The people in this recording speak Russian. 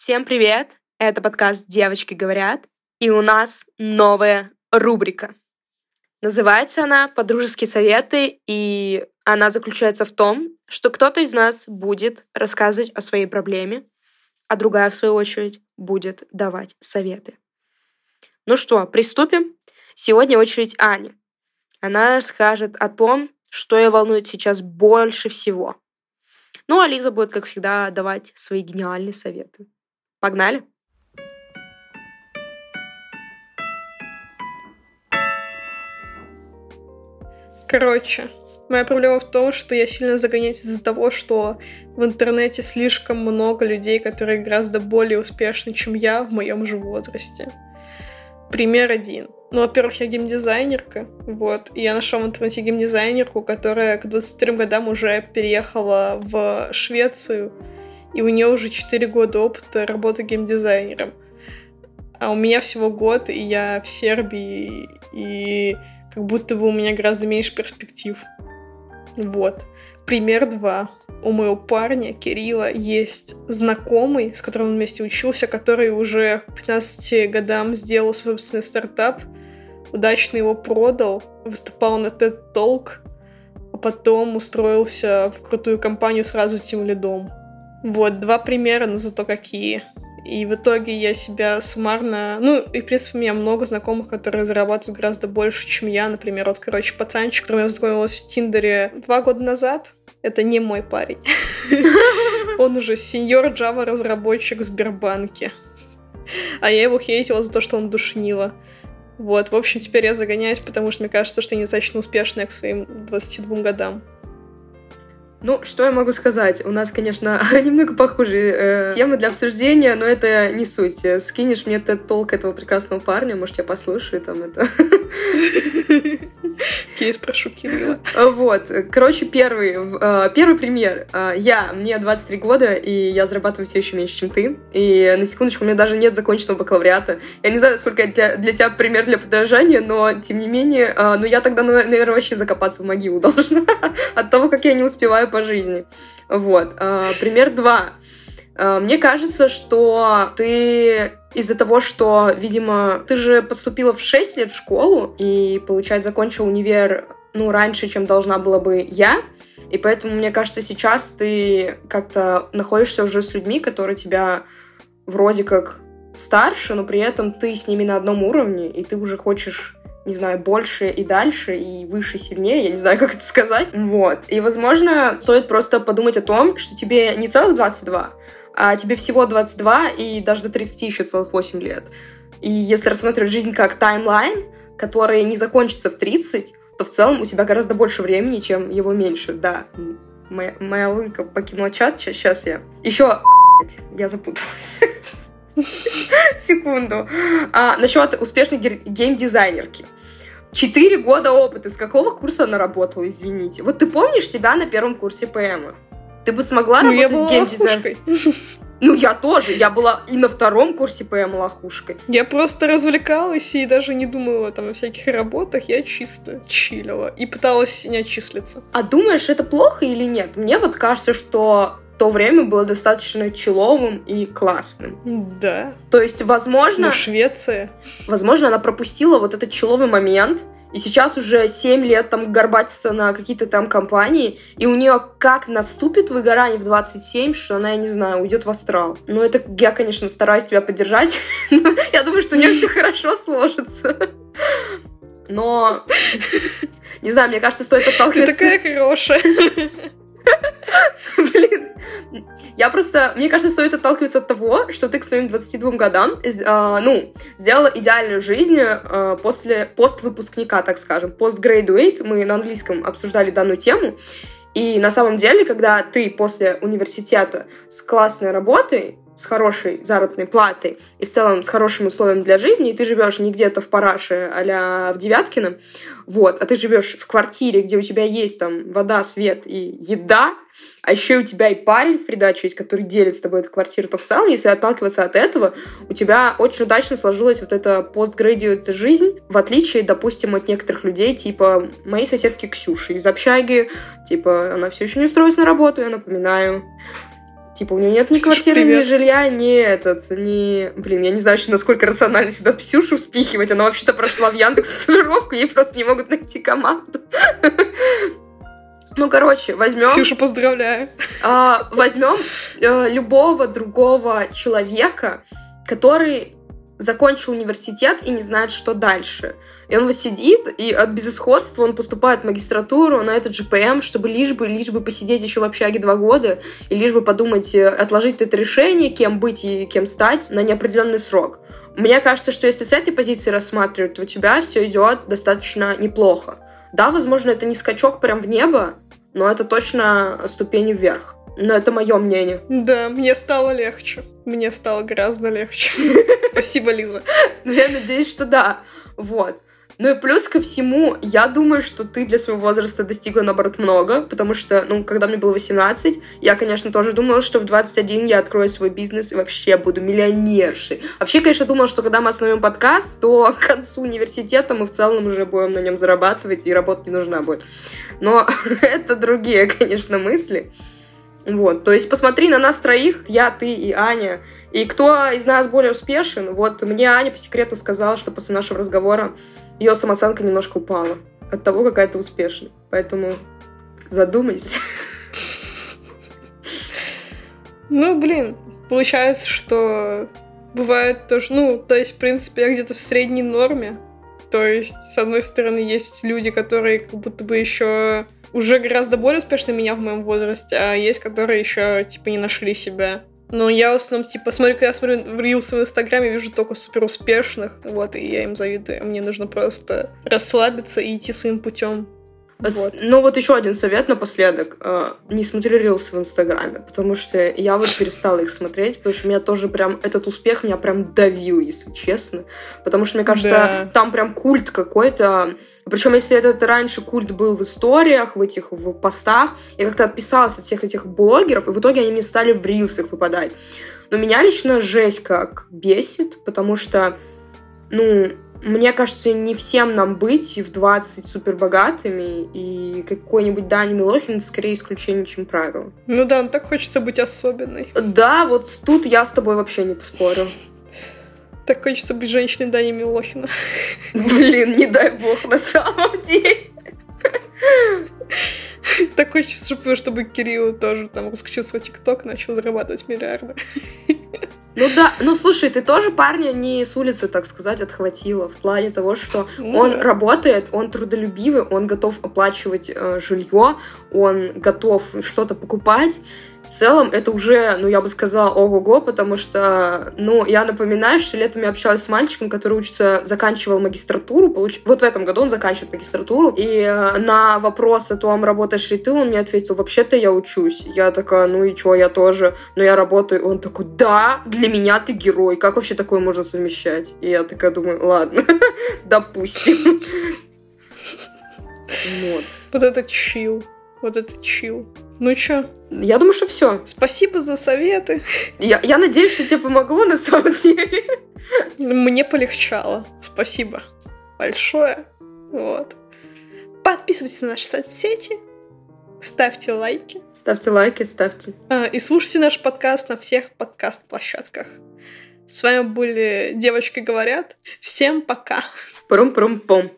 Всем привет! Это подкаст «Девочки говорят», и у нас новая рубрика. Называется она «Подружеские советы», и она заключается в том, что кто-то из нас будет рассказывать о своей проблеме, а другая, в свою очередь, будет давать советы. Ну что, приступим? Сегодня очередь Ани. Она расскажет о том, что ее волнует сейчас больше всего. Ну, а Лиза будет, как всегда, давать свои гениальные советы. Погнали! Короче, моя проблема в том, что я сильно загоняюсь из-за того, что в интернете слишком много людей, которые гораздо более успешны, чем я в моем же возрасте. Пример один. Ну, во-первых, я геймдизайнерка, вот, и я нашла в интернете геймдизайнерку, которая к 23 годам уже переехала в Швецию, и у нее уже 4 года опыта работы геймдизайнером. А у меня всего год, и я в Сербии, и как будто бы у меня гораздо меньше перспектив. Вот. Пример два. У моего парня, Кирилла, есть знакомый, с которым он вместе учился, который уже к 15 годам сделал собственный стартап, удачно его продал, выступал на TED Talk, а потом устроился в крутую компанию сразу тем лидом. Вот, два примера, но зато какие. И в итоге я себя суммарно... Ну, и, в принципе, у меня много знакомых, которые зарабатывают гораздо больше, чем я. Например, вот, короче, пацанчик, которым я познакомилась в Тиндере два года назад. Это не мой парень. Он уже сеньор Java разработчик в Сбербанке. А я его хейтила за то, что он душнила. Вот, в общем, теперь я загоняюсь, потому что мне кажется, что я недостаточно успешная к своим 22 годам. Ну, что я могу сказать? У нас, конечно, немного похожие э, темы для обсуждения, но это не суть. Скинешь мне толк этого прекрасного парня, может, я послушаю там это. Кейс прошу Кирилла. Вот. Короче, первый, э, первый пример. Э, я, мне 23 года, и я зарабатываю все еще меньше, чем ты. И на секундочку, у меня даже нет законченного бакалавриата. Я не знаю, сколько для, для тебя пример для подражания, но, тем не менее, ну, я тогда, наверное, вообще закопаться в могилу должна от того, как я не успеваю по жизни. Вот. А, пример два. А, мне кажется, что ты из-за того, что, видимо, ты же поступила в 6 лет в школу и, получается, закончила универ, ну, раньше, чем должна была бы я, и поэтому, мне кажется, сейчас ты как-то находишься уже с людьми, которые тебя вроде как старше, но при этом ты с ними на одном уровне, и ты уже хочешь не знаю, больше и дальше, и выше, сильнее, я не знаю, как это сказать. Вот. И, возможно, стоит просто подумать о том, что тебе не целых 22, а тебе всего 22 и даже до 30 еще целых 8 лет. И если рассматривать жизнь как таймлайн, который не закончится в 30, то в целом у тебя гораздо больше времени, чем его меньше. Да, моя, моя логика покинула чат, сейчас я... Еще, я запуталась. Секунду. А, насчет успешной геймдизайнерки. Четыре года опыта. С какого курса она работала, извините? Вот ты помнишь себя на первом курсе ПМ? Ты бы смогла ну, работать геймдизайнером? Ну, я тоже. Я была и на втором курсе ПМ лохушкой. Я просто развлекалась и даже не думала там о всяких работах. Я чисто чилила и пыталась не отчислиться. А думаешь, это плохо или нет? Мне вот кажется, что то время было достаточно человым и классным. Да. То есть, возможно... Ну, Швеция. Возможно, она пропустила вот этот человый момент, и сейчас уже 7 лет там горбатится на какие-то там компании, и у нее как наступит выгорание в 27, что она, я не знаю, уйдет в астрал. Ну, это я, конечно, стараюсь тебя поддержать, но я думаю, что у нее все хорошо сложится. Но, не знаю, мне кажется, стоит отталкиваться... Ты такая хорошая. Я просто, мне кажется, стоит отталкиваться от того, что ты к своим 22 годам, э, ну, сделала идеальную жизнь э, после поствыпускника, так скажем, постгрейдуэйт. Мы на английском обсуждали данную тему. И на самом деле, когда ты после университета с классной работой, с хорошей заработной платой и в целом с хорошими условиями для жизни, и ты живешь не где-то в Параше а в Девяткино, вот, а ты живешь в квартире, где у тебя есть там вода, свет и еда, а еще у тебя и парень в придачу есть, который делит с тобой эту квартиру, то в целом, если отталкиваться от этого, у тебя очень удачно сложилась вот эта постградиат жизнь, в отличие, допустим, от некоторых людей, типа моей соседки Ксюши из общаги, типа она все еще не устроилась на работу, я напоминаю, Типа, у нее нет ни квартиры, ни жилья, ни этот, ни... Блин, я не знаю еще, насколько рационально сюда Псюшу впихивать. Она вообще-то прошла в Яндекс стажировку, ей просто не могут найти команду. Ну, короче, возьмем... Ксюша, поздравляю. А, возьмем э, любого другого человека, который закончил университет и не знает, что дальше. И он вот сидит, и от безысходства он поступает в магистратуру на этот ЖПМ, чтобы лишь бы, лишь бы посидеть еще в общаге два года, и лишь бы подумать, э, отложить это решение, кем быть и кем стать на неопределенный срок. Мне кажется, что если с этой позиции рассматривать, то у тебя все идет достаточно неплохо. Да, возможно, это не скачок прям в небо, но это точно ступени вверх. Но это мое мнение. Да, мне стало легче. Мне стало гораздо легче. Спасибо, Лиза. Ну, я надеюсь, что да. Вот. Ну и плюс ко всему, я думаю, что ты для своего возраста достигла, наоборот, много, потому что, ну, когда мне было 18, я, конечно, тоже думала, что в 21 я открою свой бизнес и вообще буду миллионершей. Вообще, конечно, думала, что когда мы основем подкаст, то к концу университета мы в целом уже будем на нем зарабатывать, и работа не нужна будет. Но это другие, конечно, мысли. Вот, то есть посмотри на нас троих, я, ты и Аня, и кто из нас более успешен. Вот мне Аня по секрету сказала, что после нашего разговора ее самооценка немножко упала от того, какая ты успешна. Поэтому задумайся. Ну, блин, получается, что бывает тоже, ну, то есть, в принципе, я где-то в средней норме. То есть, с одной стороны, есть люди, которые как будто бы еще уже гораздо более успешны меня в моем возрасте, а есть, которые еще, типа, не нашли себя. Но я в основном, типа, смотрю, когда я смотрю в рилсы в Инстаграме, вижу только супер успешных, вот, и я им завидую. Мне нужно просто расслабиться и идти своим путем. Вот. Ну вот еще один совет напоследок. Э, не смотри рилсы в Инстаграме, потому что я вот перестала их смотреть, потому что меня тоже прям, этот успех меня прям давил, если честно. Потому что, мне кажется, да. там прям культ какой-то. Причем, если этот раньше культ был в историях, в этих в постах, я как-то отписалась от всех этих блогеров, и в итоге они мне стали в рилсах выпадать. Но меня лично жесть как бесит, потому что, ну, мне кажется, не всем нам быть в 20 супер богатыми, и какой-нибудь Дани Милохин скорее исключение, чем правило. Ну да, ну так хочется быть особенной. Да, вот тут я с тобой вообще не поспорю. Так хочется быть женщиной Дани Милохина. Блин, не дай бог на самом деле. Так хочется, чтобы, Кирилл тоже там раскрутил свой ТикТок, начал зарабатывать миллиарды. Ну да, ну слушай, ты тоже парня не с улицы, так сказать, отхватила в плане того, что ну, он работает, он трудолюбивый, он готов оплачивать э, жилье, он готов что-то покупать, в целом это уже, ну, я бы сказала, ого-го, потому что, ну, я напоминаю, что летом я общалась с мальчиком, который учится, заканчивал магистратуру, получ... вот в этом году он заканчивает магистратуру, и э, на вопрос о том, работаешь ли ты, он мне ответил, вообще-то я учусь. Я такая, ну и чё, я тоже, но я работаю. И он такой, да, для меня ты герой, как вообще такое можно совмещать? И я такая думаю, ладно, допустим. Вот. Вот это чил. Вот это чил. Ну чё? Я думаю, что все. Спасибо за советы. Я, я надеюсь, что тебе помогло на самом деле. Мне полегчало. Спасибо большое. Вот. Подписывайтесь на наши соцсети. Ставьте лайки. Ставьте лайки, ставьте. А, и слушайте наш подкаст на всех подкаст-площадках. С вами были «Девочки говорят». Всем пока. Прум-прум-пум.